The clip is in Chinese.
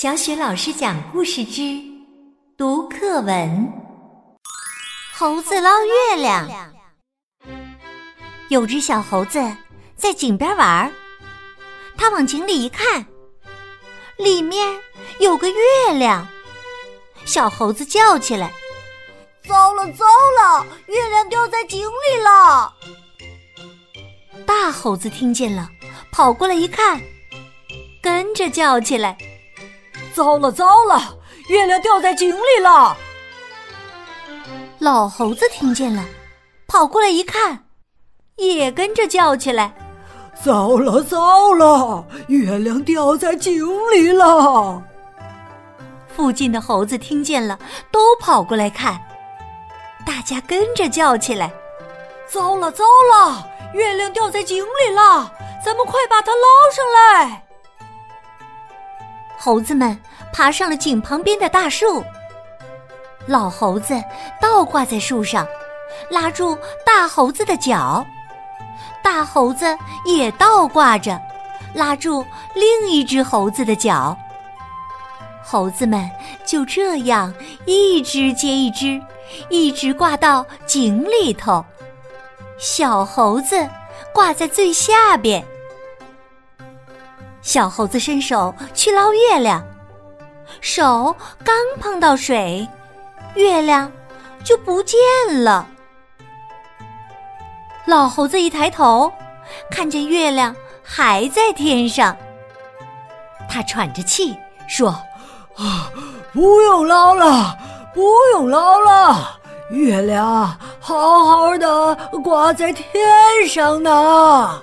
小雪老师讲故事之读课文：猴子捞月亮。有只小猴子在井边玩，它往井里一看，里面有个月亮。小猴子叫起来：“糟了糟了，月亮掉在井里了！”大猴子听见了，跑过来一看，跟着叫起来。糟了糟了，月亮掉在井里了！老猴子听见了，跑过来一看，也跟着叫起来：“糟了糟了，月亮掉在井里了！”附近的猴子听见了，都跑过来看，大家跟着叫起来：“糟了糟了，月亮掉在井里了！咱们快把它捞上来！”猴子们爬上了井旁边的大树，老猴子倒挂在树上，拉住大猴子的脚；大猴子也倒挂着，拉住另一只猴子的脚。猴子们就这样一只接一只，一直挂到井里头。小猴子挂在最下边。小猴子伸手去捞月亮，手刚碰到水，月亮就不见了。老猴子一抬头，看见月亮还在天上，他喘着气说：“啊，不用捞了，不用捞了，月亮好好的挂在天上呢。”